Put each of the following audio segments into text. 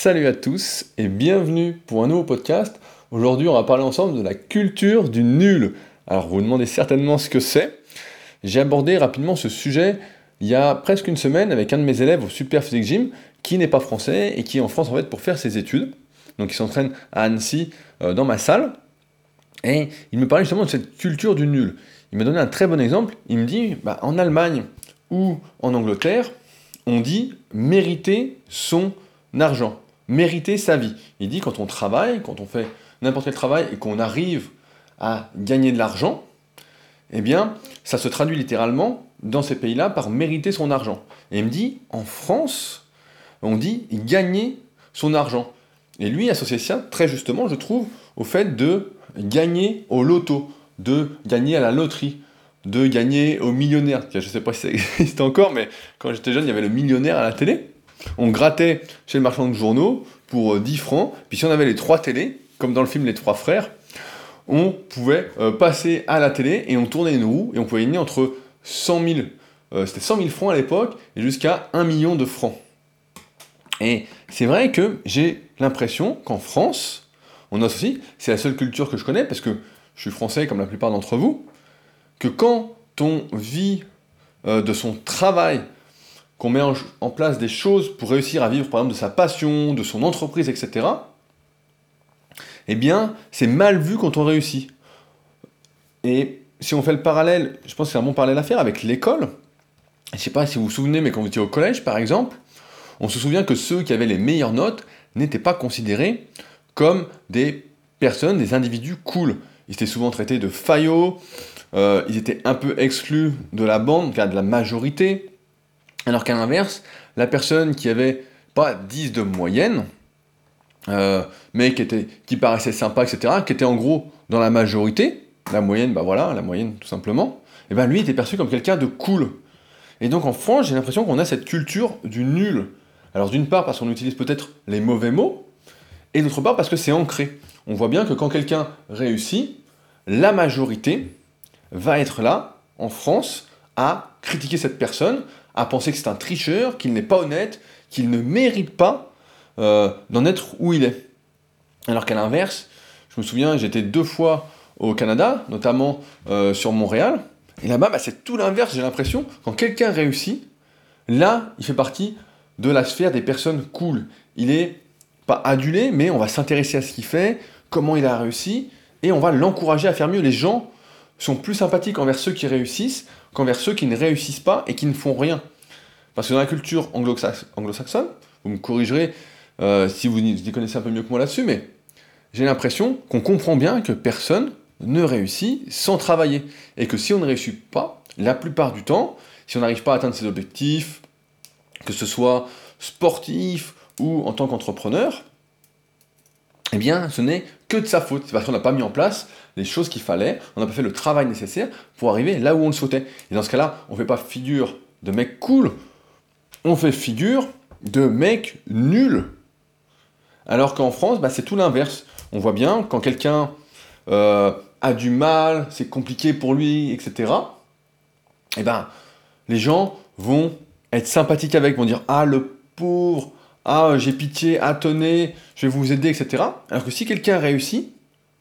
Salut à tous et bienvenue pour un nouveau podcast. Aujourd'hui, on va parler ensemble de la culture du nul. Alors, vous vous demandez certainement ce que c'est. J'ai abordé rapidement ce sujet il y a presque une semaine avec un de mes élèves au Super Physique Gym qui n'est pas français et qui est en France en fait pour faire ses études. Donc, il s'entraîne à Annecy euh, dans ma salle. Et il me parlait justement de cette culture du nul. Il m'a donné un très bon exemple. Il me dit, bah, en Allemagne ou en Angleterre, on dit mériter son argent, mériter sa vie. Il dit quand on travaille, quand on fait n'importe quel travail et qu'on arrive à gagner de l'argent, eh bien, ça se traduit littéralement dans ces pays-là par mériter son argent. Et il me dit, en France, on dit gagner son argent. Et lui associe ça, très justement, je trouve, au fait de gagner au loto, de gagner à la loterie, de gagner au millionnaire. Je ne sais pas si ça existe encore, mais quand j'étais jeune, il y avait le millionnaire à la télé. On grattait chez le marchand de journaux pour 10 euh, francs, puis si on avait les trois télés, comme dans le film Les Trois Frères, on pouvait euh, passer à la télé et on tournait une roue et on pouvait gagner entre 100 000, euh, c'était 100 000 francs à l'époque, et jusqu'à 1 million de francs. Et c'est vrai que j'ai l'impression qu'en France, on associe, c'est la seule culture que je connais, parce que je suis français comme la plupart d'entre vous, que quand on vit de son travail, qu'on met en, place des choses pour réussir à vivre par exemple de sa passion, de son entreprise, etc., eh bien, c'est mal vu quand on réussit. Et si on fait le parallèle, je pense que c'est un bon parallèle à faire avec l'école. Je ne sais pas si vous vous souvenez, mais quand vous étiez au collège, par exemple, on se souvient que ceux qui avaient les meilleures notes n'étaient pas considérés comme des personnes, des individus cool. Ils étaient souvent traités de faillots, euh, ils étaient un peu exclus de la bande, de la majorité. Alors qu'à l'inverse, la personne qui avait pas 10 de moyenne, euh, mais qui, paraissait sympa, etc., qui était en gros dans la majorité, la moyenne, bah voilà, la moyenne tout simplement, et ben lui était perçu comme quelqu'un de cool. Et donc en France, j'ai l'impression qu'on a cette culture du nul. Alors d'une part parce qu'on utilise peut-être les mauvais mots, et d'autre part parce que c'est ancré. On voit bien que quand quelqu'un réussit, la majorité va être là, en France, à critiquer cette personne, à penser que c'est un tricheur, qu'il n'est pas honnête, qu'il ne mérite pas euh, d'en être où il est. Alors qu'à l'inverse, je me souviens, j'étais deux fois au Canada, notamment euh, sur Montréal, et là-bas, bah, c'est tout l'inverse, j'ai l'impression. Quand quelqu'un réussit, là, il fait partie de la sphère des personnes cool. Il est pas adulé, mais on va s'intéresser à ce qu'il fait, comment il a réussi, et on va l'encourager à faire mieux. Les gens sont plus sympathiques envers ceux qui réussissent qu'envers ceux qui ne réussissent pas et qui ne font rien. Parce que dans la culture anglo-saxonne, vous me corrigerez euh, si vous y connaissez un peu mieux que moi là-dessus, mais j'ai l'impression qu'on comprend bien que personne ne réussit sans travailler. Et que si on ne réussit pas, la plupart du temps, si on n'arrive pas à atteindre ses objectifs, que ce soit sportif ou en tant qu'entrepreneur, eh bien, ce n'est que de sa faute. C'est parce qu'on n'a pas mis en place les choses qu'il fallait, on n'a pas fait le travail nécessaire pour arriver là où on le souhaitait. Et dans ce cas-là, on ne fait pas figure de mec cool, on fait figure de mec nul. Alors qu'en France, bah, c'est tout l'inverse. On voit bien, quand quelqu'un euh, a du mal, c'est compliqué pour lui, etc., eh ben, les gens vont être sympathiques avec, vont dire Ah, le pauvre, ah, j'ai pitié, tenez, je vais vous aider, etc. Alors que si quelqu'un réussit,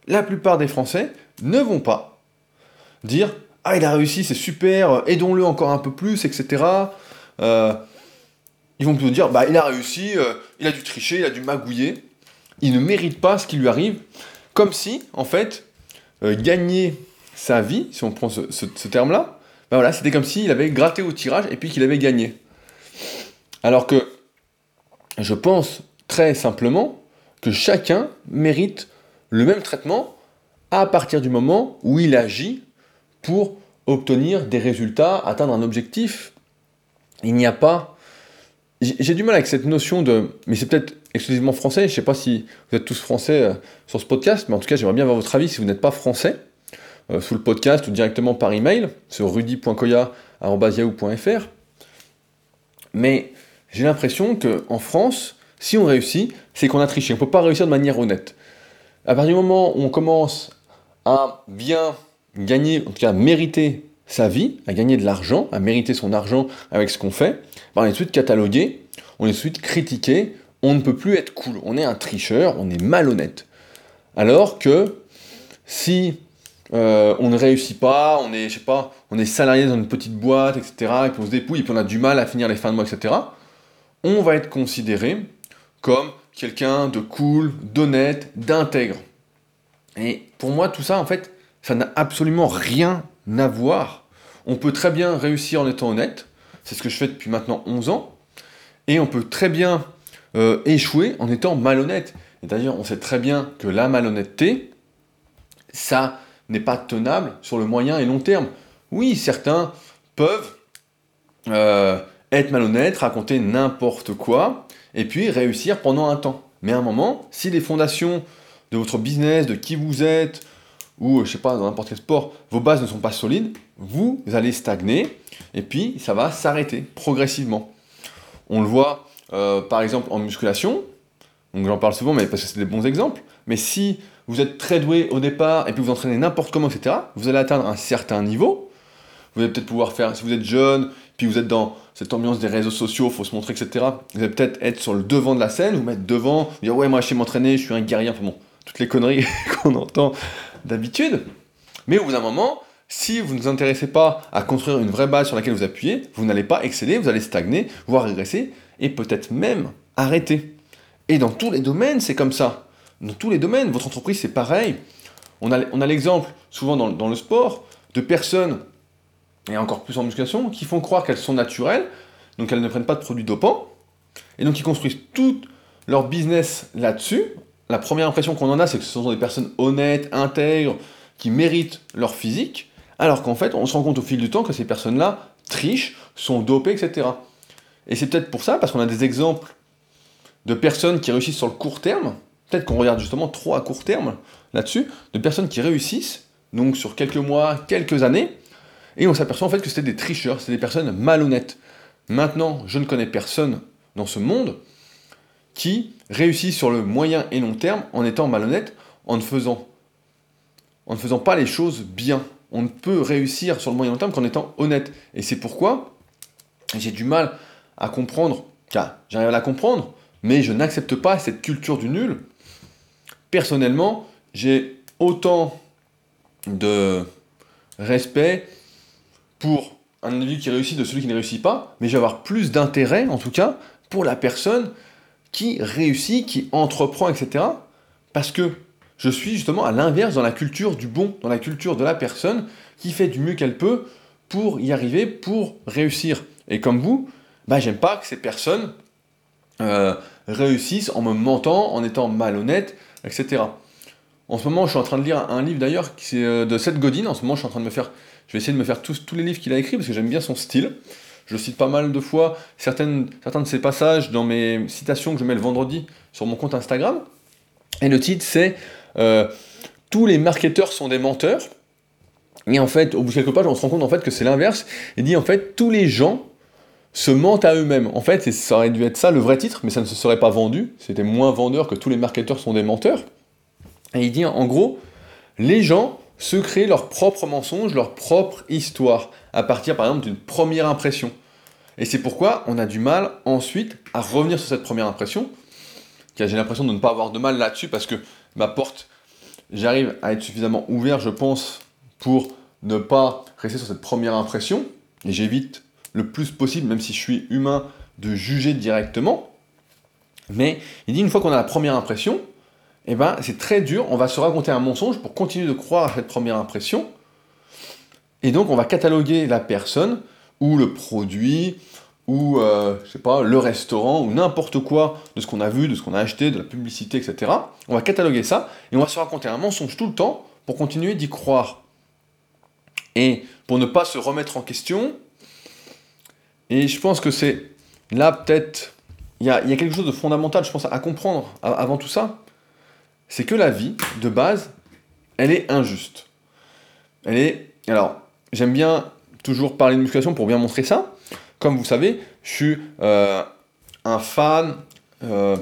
la plupart des Français ne vont pas dire Ah, il a réussi, c'est super, aidons-le encore un peu plus, etc. Euh, ils vont plutôt dire Bah, il a réussi, euh, il a dû tricher, il a dû magouiller, il ne mérite pas ce qui lui arrive. Comme si, en fait, euh, gagner sa vie, si on prend ce, terme-là, bah voilà, c'était comme s'il avait gratté au tirage et puis qu'il avait gagné. Alors que je pense très simplement que chacun mérite le même traitement à partir du moment où il agit pour obtenir des résultats, atteindre un objectif. Il n'y a pas... J'ai du mal avec cette notion de... Mais c'est peut-être exclusivement français, je ne sais pas si vous êtes tous français euh, sur ce podcast, mais en tout cas j'aimerais bien avoir votre avis si vous n'êtes pas français, euh, sous le podcast ou directement par email, sur rudy.koya.yahoo.fr. Mais j'ai l'impression qu'en France, si on réussit, c'est qu'on a triché. On ne peut pas réussir de manière honnête. À partir du moment où on commence à bien gagner, en tout cas mériter sa vie, à gagner de l'argent, à mériter son argent avec ce qu'on fait, ben, on est suite catalogué, on est suite critiqué, on ne peut plus être cool. On est un tricheur, on est malhonnête. Alors que si euh, on ne réussit pas, on est, je sais pas, on est salarié dans une petite boîte, etc., et puis on se dépouille, et puis on a du mal à finir les fins de mois, etc., on va être considéré comme quelqu'un de cool, d'honnête, d'intègre. Et pour moi, tout ça, en fait, ça n'a absolument rien à voir. On peut très bien réussir en étant honnête, c'est ce que je fais depuis maintenant 11 ans, et on peut très bien euh, échouer en étant malhonnête. Et d'ailleurs, on sait très bien que la malhonnêteté, ça n'est pas tenable sur le moyen et long terme. Oui, certains peuvent euh, être malhonnêtes, raconter n'importe quoi, et puis réussir pendant un temps. Mais à un moment, si les fondations de votre business, de qui vous êtes, ou je sais pas, dans n'importe quel sport, vos bases ne sont pas solides, vous allez stagner, et puis ça va s'arrêter progressivement. On le voit euh, par exemple en musculation, donc j'en parle souvent, mais parce que c'est des bons exemples, mais si vous êtes très doué au départ et puis vous entraînez n'importe comment, etc., vous allez atteindre un certain niveau. Vous allez peut-être pouvoir faire, si vous êtes jeune, puis vous êtes dans cette ambiance des réseaux sociaux, faut se montrer, etc., vous allez peut-être être sur le devant de la scène, vous mettre devant, dire ouais, moi je sais m'entraîner, je suis un guerrier, enfin bon, toutes les conneries qu'on entend d'habitude. Mais au bout d'un moment, si vous ne vous intéressez pas à construire une vraie base sur laquelle vous appuyez, vous n'allez pas exceller, vous allez stagner, voire régresser, et peut-être même arrêter. Et dans tous les domaines, c'est comme ça dans tous les domaines. Votre entreprise, c'est pareil. On a, on a l'exemple, souvent dans, le sport, de personnes, et encore plus en musculation, qui font croire qu'elles sont naturelles, donc elles ne prennent pas de produits dopants, et donc ils construisent tout leur business là-dessus. La première impression qu'on en a, c'est que ce sont des personnes honnêtes, intègres, qui méritent leur physique, alors qu'en fait, on se rend compte au fil du temps que ces personnes-là trichent, sont dopées, etc. Et c'est peut-être pour ça, parce qu'on a des exemples de personnes qui réussissent sur le court terme, peut-être qu'on regarde justement trop à court terme là-dessus, de personnes qui réussissent, donc sur quelques mois, quelques années, et on s'aperçoit en fait que c'était des tricheurs, c'est des personnes malhonnêtes. Maintenant, je ne connais personne dans ce monde qui réussit sur le moyen et long terme en étant malhonnête, en ne faisant, en ne faisant pas les choses bien. On ne peut réussir sur le moyen et long terme qu'en étant honnête. Et c'est pourquoi j'ai du mal à comprendre, car j'arrive à la comprendre, mais je n'accepte pas cette culture du nul personnellement, j'ai autant de respect pour un individu qui réussit de celui qui ne réussit pas, mais je avoir plus d'intérêt, en tout cas, pour la personne qui réussit, qui entreprend, etc. Parce que je suis justement à l'inverse dans la culture du bon, dans la culture de la personne qui fait du mieux qu'elle peut pour y arriver, pour réussir. Et comme vous, bah, j'aime pas que ces personnes euh, réussissent en me mentant, en étant malhonnêtes, etc. En ce moment, je suis en train de lire un livre d'ailleurs qui est euh, de Seth Godin. En ce moment, je suis en train de me faire. Je vais essayer de me faire tous, les livres qu'il a écrits parce que j'aime bien son style. Je cite pas mal de fois, certaines, certains de ses passages dans mes citations que je mets le vendredi sur mon compte Instagram. Et le titre, c'est euh, Tous les marketeurs sont des menteurs. Et en fait, au bout de quelques pages, on se rend compte en fait que c'est l'inverse. Il dit en fait, tous les gens se mentent à eux-mêmes. En fait, ça aurait dû être ça le vrai titre, mais ça ne se serait pas vendu. C'était moins vendeur que tous les marketeurs sont des menteurs. Et il dit en gros, les gens se créent leur propre mensonge, leur propre histoire, à partir par exemple d'une première impression. Et c'est pourquoi on a du mal ensuite à revenir sur cette première impression. J'ai l'impression de ne pas avoir de mal là-dessus parce que ma porte, j'arrive à être suffisamment ouvert, je pense, pour ne pas rester sur cette première impression. Et j'évite le plus possible, même si je suis humain, de juger directement. Mais il dit une fois qu'on a la première impression, eh ben, c'est très dur, on va se raconter un mensonge pour continuer de croire à cette première impression. Et donc on va cataloguer la personne, ou le produit, ou euh, je sais pas, le restaurant, ou n'importe quoi de ce qu'on a vu, de ce qu'on a acheté, de la publicité, etc. On va cataloguer ça, et on va se raconter un mensonge tout le temps pour continuer d'y croire. Et pour ne pas se remettre en question, et je pense que c'est là peut-être, il y a, quelque chose de fondamental, je pense, à comprendre avant tout ça, c'est que la vie, de base, elle est injuste. Elle est... Alors, j'aime bien toujours parler de musculation pour bien montrer ça. Comme vous savez, je suis euh, un fan, euh,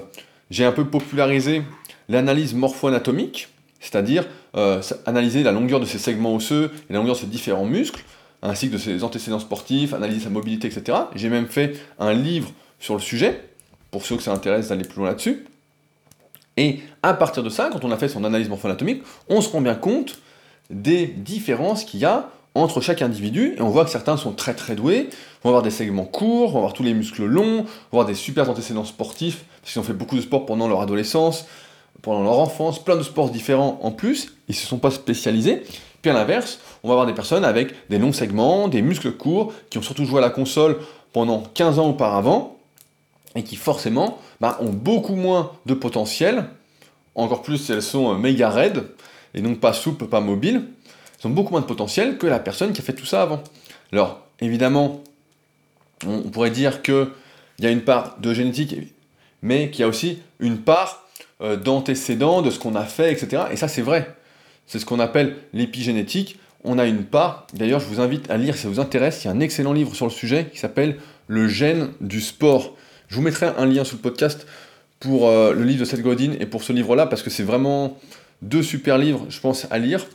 j'ai un peu popularisé l'analyse morpho-anatomique, c'est-à-dire euh, analyser la longueur de ces segments osseux et la longueur de ces différents muscles, ainsi que de ses antécédents sportifs, analyser sa mobilité, etc. J'ai même fait un livre sur le sujet pour ceux que ça intéresse d'aller plus loin là-dessus. Et à partir de ça, quand on a fait son analyse morpho-anatomique, on se rend bien compte des différences qu'il y a entre chaque individu, et on voit que certains sont très très doués, vont avoir des segments courts, vont avoir tous les muscles longs, vont avoir des super antécédents sportifs, parce qu'ils ont fait beaucoup de sport pendant leur adolescence, pendant leur enfance, plein de sports différents en plus, ils ne se sont pas spécialisés. Puis à l'inverse, on va avoir des personnes avec des longs segments, des muscles courts, qui ont surtout joué à la console pendant 15 ans auparavant, et qui forcément bah, ont beaucoup moins de potentiel, encore plus si elles sont euh, méga raides, et donc pas souples, pas mobiles, elles ont beaucoup moins de potentiel que la personne qui a fait tout ça avant. Alors, évidemment, on pourrait dire qu'il y a une part de génétique, mais qu'il y a aussi une part euh, d'antécédents, de ce qu'on a fait, etc. Et ça, c'est vrai. C'est ce qu'on appelle l'épigénétique. On a une part, d'ailleurs, je vous invite à lire si ça vous intéresse, il y a un excellent livre sur le sujet qui s'appelle Le gène du sport. Je vous mettrai un lien sous le podcast pour euh, le livre de Seth Godin et pour ce livre-là, parce que c'est vraiment deux super livres, je pense, à lire,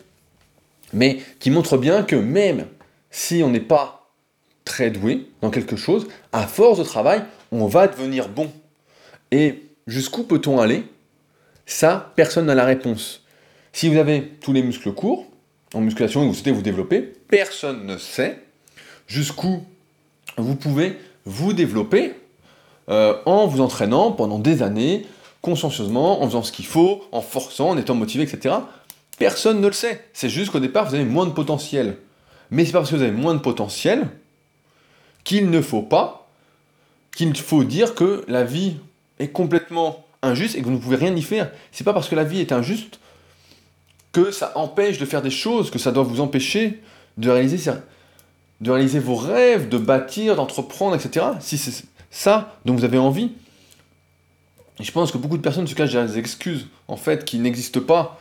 mais qui montrent bien que même si on n'est pas très doué dans quelque chose, à force de travail, on va devenir bon. Et jusqu'où peut-on aller? Ça, personne n'a la réponse. Si vous avez tous les muscles courts, en musculation et vous souhaitez vous développer, personne ne sait jusqu'où vous pouvez vous développer euh, en vous entraînant pendant des années, consciencieusement, en faisant ce qu'il faut, en forçant, en étant motivé, etc. Personne ne le sait. C'est juste qu'au départ, vous avez moins de potentiel. Mais c'est parce que vous avez moins de potentiel qu'il ne faut pas, qu'il faut dire que la vie est complètement injuste et que vous ne pouvez rien y faire. C'est pas parce que la vie est injuste que ça empêche de faire des choses, que ça doit vous empêcher de réaliser, de réaliser vos rêves, de bâtir, d'entreprendre, etc. ça dont vous avez envie. Et je pense que beaucoup de personnes se cachent derrière des excuses, en fait, qui n'existent pas.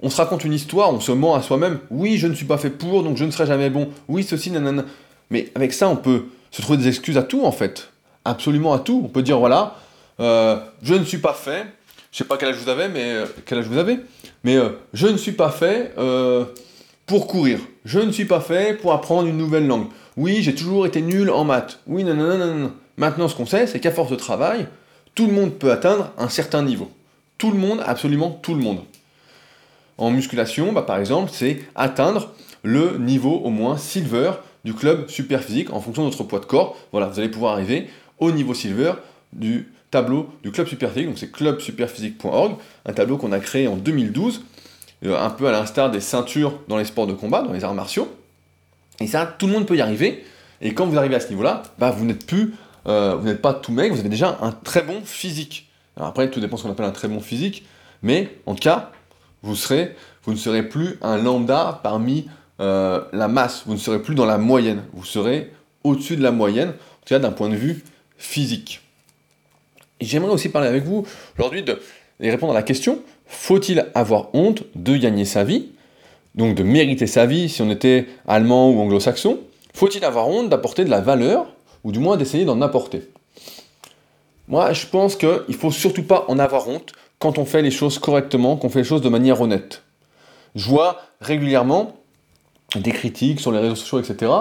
on se raconte une histoire, on se ment à soi-même. Oui, je ne suis pas fait pour, donc je ne serai jamais bon. Oui, ceci, nanana. Mais avec ça, on peut se trouver des excuses à tout, en fait. Absolument à tout. On peut dire, voilà, euh, je ne suis pas fait. Je sais pas quel âge vous avez, mais euh, quel âge vous avez. Mais euh, je ne suis pas fait pour courir. Je ne suis pas fait pour apprendre une nouvelle langue. Oui, j'ai toujours été nul en maths. Oui, non, non, non, non. Maintenant, ce qu'on sait, c'est qu'à force de travail, tout le monde peut atteindre un certain niveau. Tout le monde, absolument tout le monde. En musculation, bah, par exemple, c'est atteindre le niveau au moins silver du club super physique en fonction de notre poids de corps. Voilà, vous allez pouvoir arriver au niveau silver du tableau du club super physique. Donc c'est clubsuperphysique.org, un tableau qu'on a créé en 2012, euh, un peu à l'instar des ceintures dans les sports de combat, dans les arts martiaux. Et ça, tout le monde peut y arriver. Et quand vous arrivez à ce niveau-là, bah, vous n'êtes plus, euh, vous n'êtes pas tout mec, vous avez déjà un très bon physique. Alors après, tout dépend de ce qu'on appelle un très bon physique, mais en tout cas, vous ne serez plus un lambda parmi euh, la masse, vous ne serez plus dans la moyenne, vous serez au-dessus de la moyenne, en tout cas d'un point de vue physique. J'aimerais aussi parler avec vous aujourd'hui de et répondre à la question faut-il avoir honte de gagner sa vie? Donc de mériter sa vie si on était allemand ou anglo-saxon, faut-il avoir honte d'apporter de la valeur, ou du moins d'essayer d'en apporter? Moi, je pense qu'il ne faut surtout pas en avoir honte quand on fait les choses correctement, qu'on fait les choses de manière honnête. Je vois régulièrement des critiques sur les réseaux sociaux, etc.,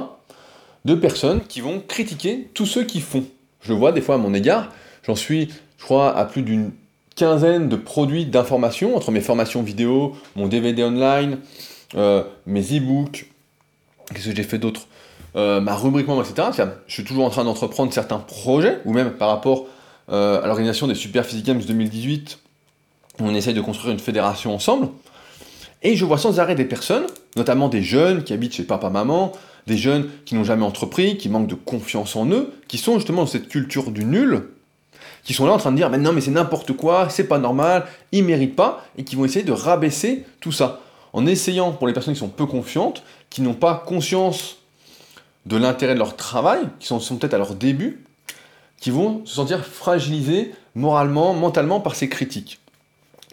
de personnes qui vont critiquer tous ceux qui font. Je vois des fois à mon égard, j'en suis, je crois, à plus d'une quinzaine de produits d'information, entre mes formations vidéo, mon DVD online, mes e-books, qu'est-ce que j'ai fait d'autre euh, Ma rubrique membre, etc. Je suis toujours en train d'entreprendre certains projets, ou même par rapport euh, à l'organisation des Super Physique Games 2018, on essaye de construire une fédération ensemble. Et je vois sans arrêt des personnes, notamment des jeunes qui habitent chez papa-maman, des jeunes qui n'ont jamais entrepris, qui manquent de confiance en eux, qui sont justement dans cette culture du nul, qui sont là en train de dire mais non mais c'est n'importe quoi, c'est pas normal, ils méritent pas, et qui vont essayer de rabaisser tout ça en essayant, pour les personnes qui sont peu confiantes, qui n'ont pas conscience de l'intérêt de leur travail, qui sont, peut-être à leur début, qui vont se sentir fragilisés moralement, mentalement par ces critiques.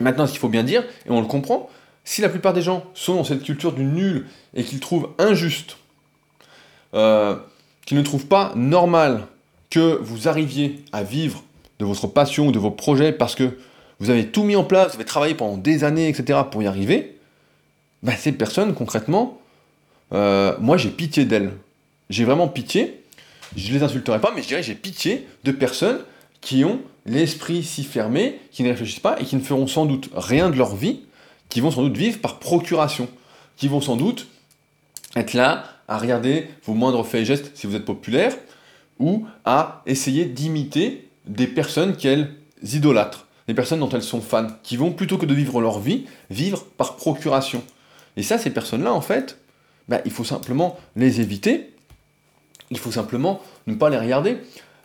Maintenant, ce qu'il faut bien dire, et on le comprend, si la plupart des gens sont dans cette culture du nul et qu'ils trouvent injuste, euh, qu'ils ne trouvent pas normal que vous arriviez à vivre de votre passion ou de vos projets parce que vous avez tout mis en place, vous avez travaillé pendant des années, etc. pour y arriver, bah, ces personnes, concrètement, euh, moi j'ai pitié d'elles. J'ai vraiment pitié. Je les insulterai pas, mais je dirais j'ai pitié de personnes qui ont l'esprit si fermé, qui ne réfléchissent pas et qui ne feront sans doute rien de leur vie, qui vont sans doute vivre par procuration, qui vont sans doute être là à regarder vos moindres faits et gestes si vous êtes populaire, ou à essayer d'imiter des personnes qu'elles idolâtrent, des personnes dont elles sont fans, qui vont plutôt que de vivre leur vie, vivre par procuration. Et ça, ces personnes-là, en fait, bah, il faut simplement les éviter, il faut simplement ne pas les regarder.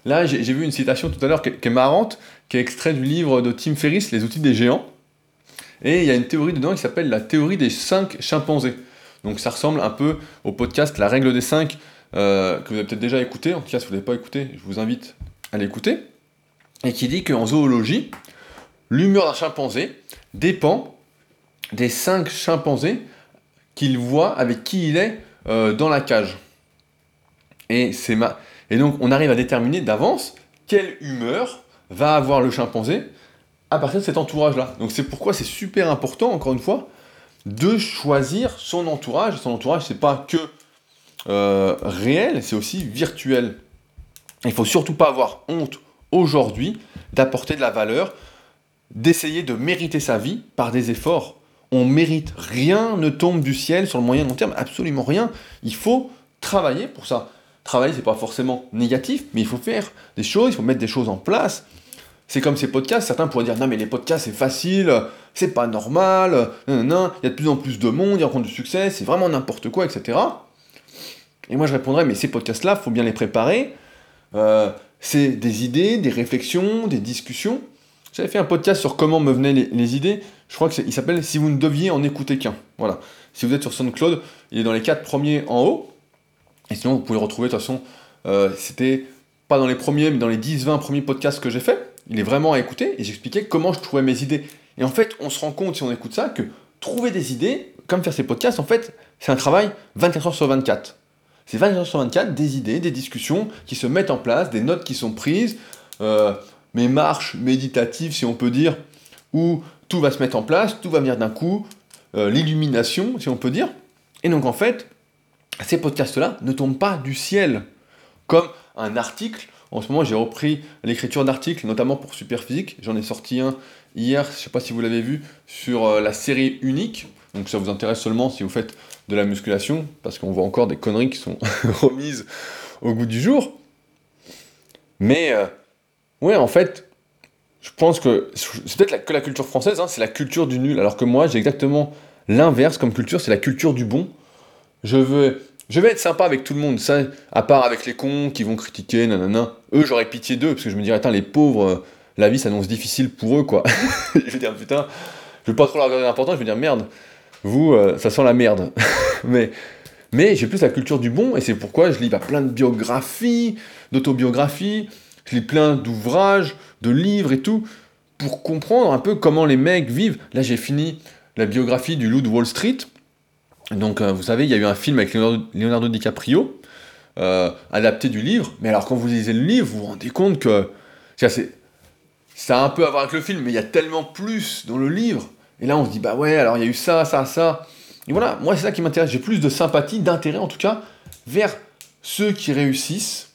Là, j'ai vu une citation tout à l'heure qui, est marrante, qui est extrait du livre de Tim Ferriss, Les outils des géants. Et il y a une théorie dedans qui s'appelle la théorie des cinq chimpanzés. Donc ça ressemble un peu au podcast La règle des cinq, euh, que vous avez peut-être déjà écouté. En tout cas, si vous ne l'avez pas écouté, je vous invite à l'écouter. Et qui dit qu'en zoologie, l'humeur d'un chimpanzé dépend des cinq chimpanzés qu'il voit avec qui il est euh, dans la cage. Et, donc on arrive à déterminer d'avance quelle humeur va avoir le chimpanzé à partir de cet entourage-là. Donc c'est pourquoi c'est super important, encore une fois, de choisir son entourage. Son entourage, c'est pas que euh, réel, c'est aussi virtuel. Il faut surtout pas avoir honte aujourd'hui d'apporter de la valeur, d'essayer de mériter sa vie par des efforts on mérite. Rien ne tombe du ciel sur le moyen long terme, absolument rien. Il faut travailler pour ça. Travailler, c'est pas forcément négatif, mais il faut faire des choses, il faut mettre des choses en place. C'est comme ces podcasts, certains pourraient dire non mais les podcasts c'est facile, c'est pas normal, il y a de plus en plus de monde, ils rencontrent du succès, c'est vraiment n'importe quoi, etc. Et moi je répondrais mais ces podcasts-là, faut bien les préparer. Euh, c'est des idées, des réflexions, des discussions. J'avais fait un podcast sur comment me venaient les, idées. Je crois qu'il s'appelle Si vous ne deviez en écouter qu'un. Voilà. Si vous êtes sur SoundCloud, il est dans les quatre premiers en haut. Et sinon, vous pouvez le retrouver. De toute façon, euh, c'était pas dans les premiers, mais dans les 10-20 premiers podcasts que j'ai fait. Il est vraiment à écouter. Et j'expliquais comment je trouvais mes idées. Et en fait, on se rend compte, si on écoute ça, que trouver des idées, comme faire ces podcasts, en fait, c'est un travail 24 heures sur 24. C'est 24 heures sur 24, des idées, des discussions qui se mettent en place, des notes qui sont prises. Euh, mes marches méditatives, si on peut dire, où tout va se mettre en place, tout va venir d'un coup, euh, l'illumination, si on peut dire. Et donc en fait, ces podcasts-là ne tombent pas du ciel, comme un article. En ce moment, j'ai repris l'écriture d'articles, notamment pour Superphysique. J'en ai sorti un hier, je ne sais pas si vous l'avez vu, sur euh, la série unique. Donc ça vous intéresse seulement si vous faites de la musculation, parce qu'on voit encore des conneries qui sont remises au goût du jour. Mais euh, Ouais, en fait, je pense que c'est peut-être que la culture française, hein, c'est la culture du nul, alors que moi, j'ai exactement l'inverse comme culture, c'est la culture du bon. Je veux, je vais être sympa avec tout le monde, ça, à part avec les cons qui vont critiquer, nanana. Eux, j'aurais pitié d'eux, parce que je me dirais, attends, les pauvres, euh, la vie s'annonce difficile pour eux, quoi. je vais dire, putain, je vais pas trop leur regarder l'important, je vais dire, merde, vous, euh, ça sent la merde. mais mais j'ai plus la culture du bon, et c'est pourquoi je lis bah, plein de biographies, d'autobiographies, je lis plein d'ouvrages, de livres et tout, pour comprendre un peu comment les mecs vivent. Là, j'ai fini la biographie du loup de Wall Street. Donc, euh, vous savez, il y a eu un film avec Leonardo, DiCaprio, euh, adapté du livre. Mais alors, quand vous lisez le livre, vous vous rendez compte que ça a un peu à voir avec le film, mais il y a tellement plus dans le livre. Et là, on se dit, bah ouais, alors il y a eu ça, ça, ça. Et voilà, moi, c'est ça qui m'intéresse. J'ai plus de sympathie, d'intérêt en tout cas, vers ceux qui réussissent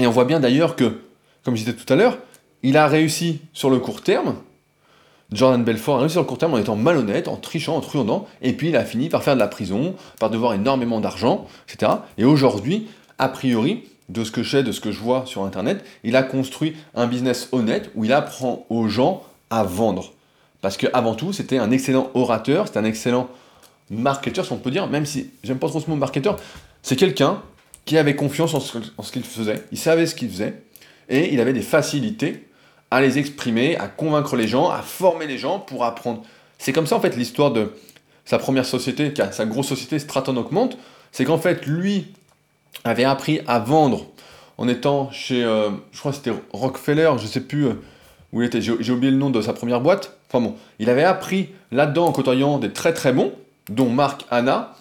et on voit bien d'ailleurs que, comme je disais tout à l'heure, il a réussi sur le court terme. Jordan Belfort a réussi sur le court terme en étant malhonnête, en trichant, en truandant, et puis il a fini par faire de la prison, par devoir énormément d'argent, etc. Et aujourd'hui, a priori, de ce que je sais, de ce que je vois sur Internet, il a construit un business honnête où il apprend aux gens à vendre. Parce qu'avant tout, c'était un excellent orateur, c'était un excellent marketeur, si on peut dire, même si j'aime pas trop ce mot marketeur, c'est quelqu'un qui avait confiance en ce, qu'il faisait, il savait ce qu'il faisait, et il avait des facilités à les exprimer, à convaincre les gens, à former les gens pour apprendre. C'est comme ça en fait l'histoire de sa première société, sa grosse société Stratton Augmente, c'est qu'en fait lui avait appris à vendre en étant chez, euh, je crois c'était Rockefeller, je sais plus euh, où il était, j'ai oublié le nom de sa première boîte. Enfin bon, il avait appris là-dedans en côtoyant des très très bons, dont Mark Hanna.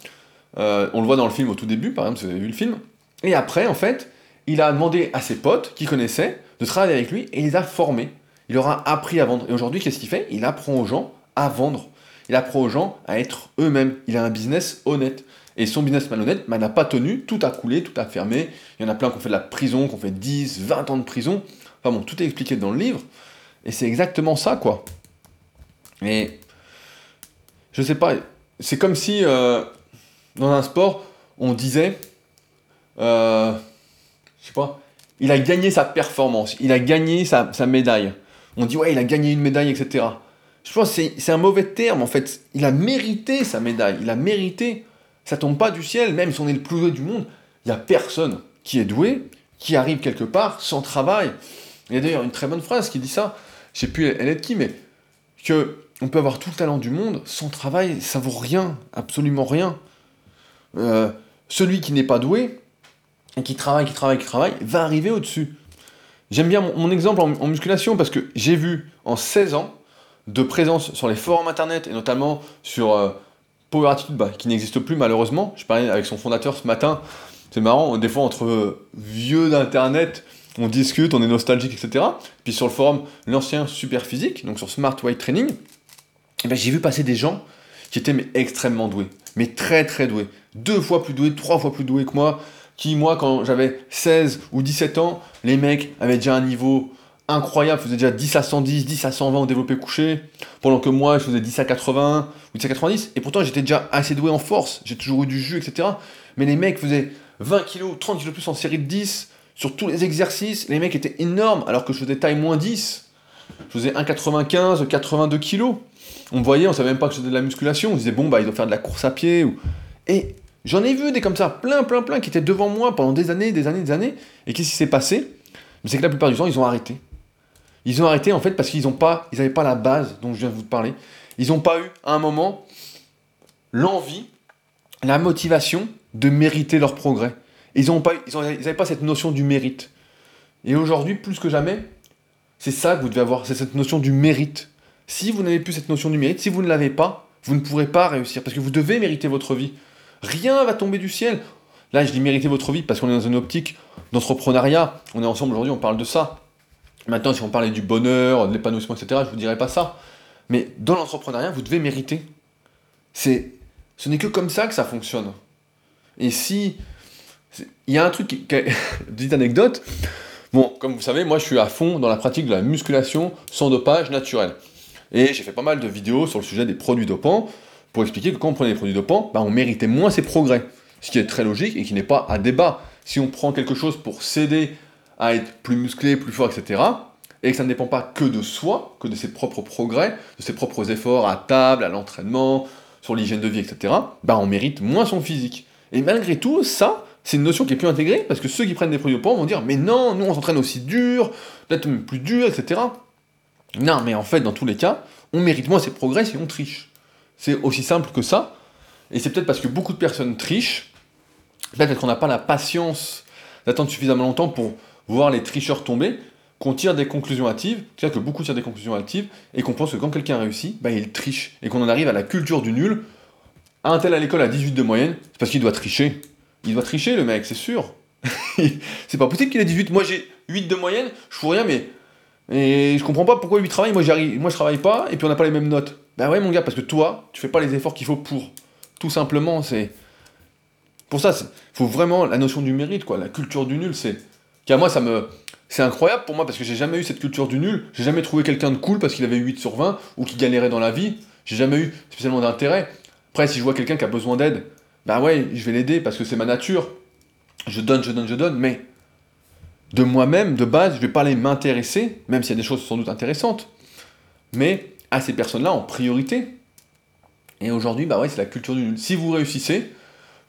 Euh, on le voit dans le film au tout début, par exemple, si vous avez vu le film. Et après, en fait, il a demandé à ses potes qui connaissaient de travailler avec lui et il les a formés. Il leur a appris à vendre. Et aujourd'hui, qu'est-ce qu'il fait? Il apprend aux gens à vendre. Il apprend aux gens à être eux-mêmes. Il a un business honnête. Et son business malhonnête n'a pas tenu, tout a coulé, tout a fermé. Il y en a plein qui ont fait de la prison, qui ont fait 10, 20 ans de prison. Enfin bon, tout est expliqué dans le livre, et c'est exactement ça, quoi. Et je sais pas, c'est comme si euh, dans un sport, on disait, euh, je sais pas, il a gagné sa performance, il a gagné sa, médaille. On dit, ouais, il a gagné une médaille, etc. Je pense que c'est un mauvais terme, en fait. Il a mérité sa médaille, il a mérité. Ça tombe pas du ciel, même si on est le plus doué du monde, il n'y a personne qui est doué, qui arrive quelque part sans travail. Il y a d'ailleurs une très bonne phrase qui dit ça, je sais plus elle est de qui, mais que on peut avoir tout le talent du monde, sans travail, ça vaut rien, absolument rien. Euh, celui qui n'est pas doué, et qui travaille, qui travaille, qui travaille, va arriver au-dessus. J'aime bien mon, exemple en, musculation parce que j'ai vu en 16 ans de présence sur les forums internet et notamment sur euh, Power Attitude, bah, qui n'existe plus malheureusement. Je parlais avec son fondateur ce matin. C'est marrant, des fois entre vieux d'internet, on discute, on est nostalgique, etc. Puis sur le forum, l'ancien super physique, donc sur Smart Weight Training, eh ben, j'ai vu passer des gens qui étaient extrêmement doués, mais très très doués, deux fois plus doués, trois fois plus doués que moi, qui moi quand j'avais 16 ou 17 ans, les mecs avaient déjà un niveau incroyable, faisaient déjà 10 à 110, 10 à 120 au développé couché, pendant que moi je faisais 10 à 80 ou 10 à 90, et pourtant j'étais déjà assez doué en force, j'ai toujours eu du jus, etc. Mais les mecs faisaient 20 kg, 30 kg plus en série de 10, sur tous les exercices, les mecs étaient énormes, alors que je faisais taille moins 10. Je faisais 1,95, 82 kg on voyait, on savait même pas que c'était de la musculation, on disait bon bah ils doivent faire de la course à pied ou et j'en ai vu des comme ça, plein plein plein qui étaient devant moi pendant des années, des années, des années. Et qu'est-ce qui s'est passé? C'est que la plupart du temps ils ont arrêté. Ils ont arrêté en fait parce qu'ils n'avaient pas la base dont je viens de vous parler. Ils n'ont pas eu à un moment l'envie, la motivation de mériter leur progrès. Ils n'avaient pas, ils pas cette notion du mérite. Et aujourd'hui, plus que jamais, c'est ça que vous devez avoir, c'est cette notion du mérite. Si vous n'avez plus cette notion du mérite, si vous ne l'avez pas, vous ne pourrez pas réussir, parce que vous devez mériter votre vie. Rien va tomber du ciel. Là, je dis mériter votre vie parce qu'on est dans une optique d'entrepreneuriat. On est ensemble aujourd'hui, on parle de ça. Maintenant, si on parlait du bonheur, de l'épanouissement, etc., je ne vous dirais pas ça. Mais dans l'entrepreneuriat, vous devez mériter. C'est, ce n'est que comme ça que ça fonctionne. Et si. Il y a un truc, qui, petite anecdote. Bon, comme vous savez, moi je suis à fond dans la pratique de la musculation sans dopage naturel. Et j'ai fait pas mal de vidéos sur le sujet des produits dopants pour expliquer que quand on prenait des produits dopants, bah, on méritait moins ses progrès. Ce qui est très logique et qui n'est pas à débat. Si on prend quelque chose pour s'aider à être plus musclé, plus fort, etc., et que ça ne dépend pas que de soi, que de ses propres progrès, de ses propres efforts à table, à l'entraînement, sur l'hygiène de vie, etc., bah on mérite moins son physique. Et malgré tout, ça, c'est une notion qui est plus intégrée, parce que ceux qui prennent des produits dopants vont dire, mais non, nous on s'entraîne aussi dur, peut-être même plus dur, etc. Non, mais en fait, dans tous les cas, on mérite moins ses progrès si on triche. C'est aussi simple que ça. Et c'est peut-être parce que beaucoup de personnes trichent, peut-être qu'on n'a pas la patience d'attendre suffisamment longtemps pour voir les tricheurs tomber, qu'on tire des conclusions hâtives, c'est-à-dire que beaucoup tirent des conclusions hâtives, et qu'on pense que quand quelqu'un réussit, bah, il triche, et qu'on en arrive à la culture du nul. Un tel à l'école à 18 de moyenne, c'est parce qu'il doit tricher. Il doit tricher, le mec, c'est sûr. c'est pas possible qu'il ait 18. Moi, j'ai 8 de moyenne, je fous rien, mais et je comprends pas pourquoi lui travaille, moi j'arrive, moi je travaille pas, et puis on n'a pas les mêmes notes. Bah ouais mon gars, parce que toi, tu fais pas les efforts qu'il faut pour. Tout simplement, c'est. Pour ça, faut vraiment la notion du mérite, quoi. La culture du nul, c'est. Qu'à moi, ça me. C'est incroyable pour moi parce que j'ai jamais eu cette culture du nul. J'ai jamais trouvé quelqu'un de cool parce qu'il avait 8 sur 20 ou qui galérait dans la vie. J'ai jamais eu spécialement d'intérêt. Après, si je vois quelqu'un qui a besoin d'aide, bah ouais, je vais l'aider parce que c'est ma nature. Je donne, je donne, je donne, mais de moi-même, de base, je vais pas aller m'intéresser, même s'il y a des choses sans doute intéressantes, mais à ces personnes-là en priorité. Et aujourd'hui, bah ouais, c'est la culture du nul. Si vous réussissez,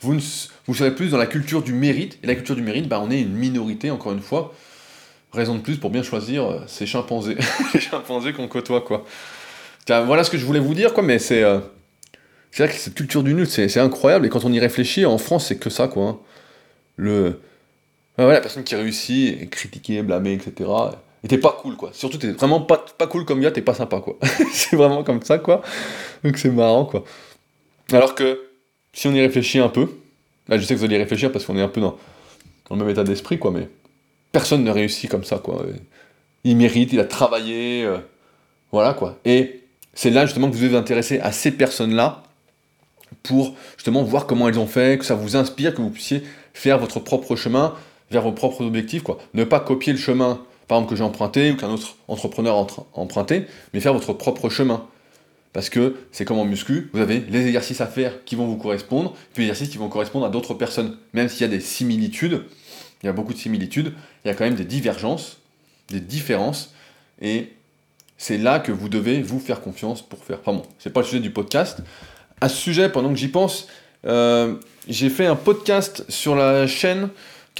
vous, vous serez plus dans la culture du mérite, et la culture du mérite, bah on est une minorité, encore une fois. Raison de plus pour bien choisir euh, ces chimpanzés, les chimpanzés qu'on côtoie, quoi. voilà ce que je voulais vous dire, quoi, mais c'est... Euh, c'est vrai que cette culture du nul, c'est incroyable, et quand on y réfléchit, en France, c'est que ça, quoi. Hein. Le ouais, la personne qui réussit, est critiquée, blâmée, etc. Et t'es pas cool, quoi. Surtout, t'es vraiment pas, pas cool comme gars, t'es pas sympa, quoi. c'est vraiment comme ça, quoi. Donc c'est marrant, quoi. Alors que, si on y réfléchit un peu, là je sais que vous allez y réfléchir parce qu'on est un peu dans, le même état d'esprit, quoi, mais personne ne réussit comme ça, quoi. Il mérite, il a travaillé, euh, voilà, quoi. Et c'est là, justement, que vous devez vous intéresser à ces personnes-là pour, justement, voir comment elles ont fait, que ça vous inspire, que vous puissiez faire votre propre chemin, vers vos propres objectifs, quoi. Ne pas copier le chemin par exemple, que j'ai emprunté ou qu'un autre entrepreneur a emprunté, mais faire votre propre chemin. Parce que c'est comme en muscu, vous avez les exercices à faire qui vont vous correspondre, puis les exercices qui vont correspondre à d'autres personnes. Même s'il y a des similitudes, il y a beaucoup de similitudes, il y a quand même des divergences, des différences, et c'est là que vous devez vous faire confiance pour faire. Enfin bon, c'est pas le sujet du podcast. À ce sujet, pendant que j'y pense, euh, j'ai fait un podcast sur la chaîne,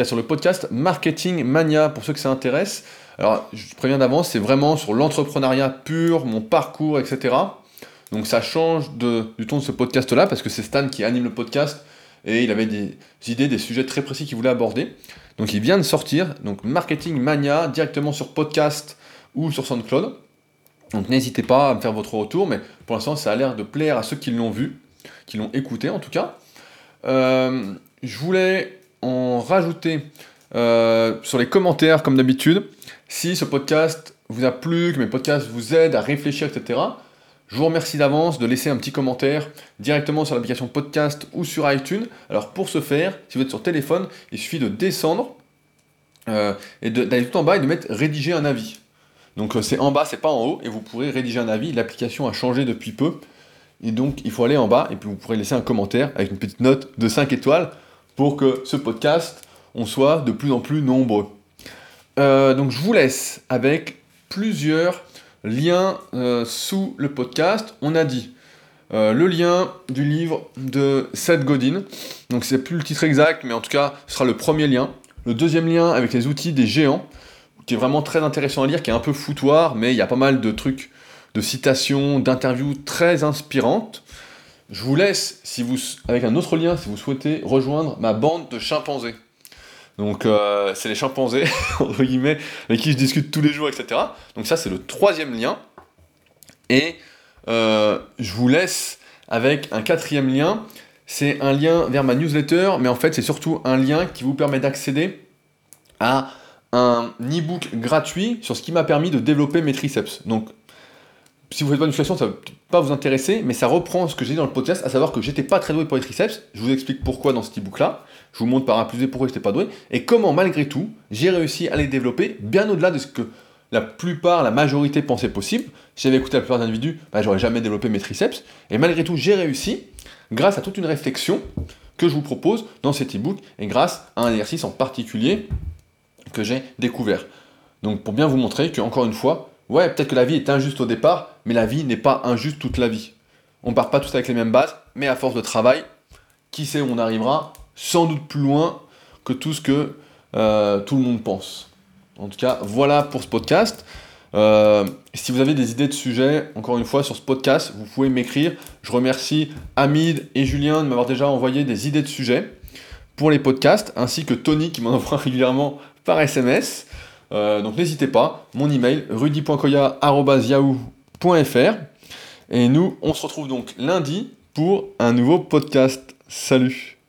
sur le podcast Marketing Mania, pour ceux que ça intéresse. Alors, je préviens d'avance, c'est vraiment sur l'entrepreneuriat pur, mon parcours, etc. Donc ça change du ton de ce podcast-là, parce que c'est Stan qui anime le podcast, et il avait des idées, des sujets très précis qu'il voulait aborder. Donc il vient de sortir, donc Marketing Mania, directement sur podcast ou sur SoundCloud. Donc n'hésitez pas à me faire votre retour, mais pour l'instant ça a l'air de plaire à ceux qui l'ont vu, qui l'ont écouté en tout cas. Euh, je voulais en rajouter euh, sur les commentaires comme d'habitude. Si ce podcast vous a plu, que mes podcasts vous aident à réfléchir, etc., je vous remercie d'avance de laisser un petit commentaire directement sur l'application podcast ou sur iTunes. Alors pour ce faire, si vous êtes sur téléphone, il suffit de descendre euh, et d'aller tout en bas et de mettre rédiger un avis. Donc euh, c'est en bas, c'est pas en haut, et vous pourrez rédiger un avis. L'application a changé depuis peu, et donc il faut aller en bas, et puis vous pourrez laisser un commentaire avec une petite note de 5 étoiles pour que ce podcast, on soit de plus en plus nombreux. Euh, donc je vous laisse avec plusieurs liens euh, sous le podcast. On a dit euh, le lien du livre de Seth Godin. Donc c'est plus le titre exact, mais en tout cas ce sera le premier lien. Le deuxième lien avec les outils des géants, qui est vraiment très intéressant à lire, qui est un peu foutoir, mais il y a pas mal de trucs, de citations, d'interviews très inspirantes. Je vous laisse, avec un autre lien, si vous souhaitez rejoindre ma bande de chimpanzés. Donc, euh, c'est les chimpanzés, entre guillemets, avec qui je discute tous les jours, etc. Donc, ça, c'est le troisième lien. Et euh, je vous laisse avec un quatrième lien. C'est un lien vers ma newsletter, mais en fait, c'est surtout un lien qui vous permet d'accéder à un e-book gratuit sur ce qui m'a permis de développer mes triceps. Donc, si vous faites pas une situation, ça va pas vous intéresser, mais ça reprend ce que j'ai dit dans le podcast, à savoir que j'étais pas très doué pour les triceps. Je vous explique pourquoi dans ce e-book-là. Je vous montre par A plus pourquoi j'étais pas doué, et comment malgré tout, j'ai réussi à les développer bien au-delà de ce que la plupart, la majorité pensait possible. Si j'avais écouté la plupart des individus, bah, j'aurais jamais développé mes triceps. Et malgré tout, j'ai réussi grâce à toute une réflexion que je vous propose dans cet e-book et grâce à un exercice en particulier que j'ai découvert. Donc pour bien vous montrer que, encore une fois, Ouais, peut-être que la vie est injuste au départ, mais la vie n'est pas injuste toute la vie. On part pas tous avec les mêmes bases, mais à force de travail, qui sait où on arrivera? Sans doute plus loin que tout ce que euh, tout le monde pense. En tout cas, voilà pour ce podcast. Euh, si vous avez des idées de sujets, encore une fois, sur ce podcast, vous pouvez m'écrire. Je remercie Hamid et Julien de m'avoir déjà envoyé des idées de sujets pour les podcasts, ainsi que Tony qui m'en envoie régulièrement par SMS. Euh, donc n'hésitez pas, mon email rudy.koya.yahoo.fr et nous on se retrouve donc lundi pour un nouveau podcast. Salut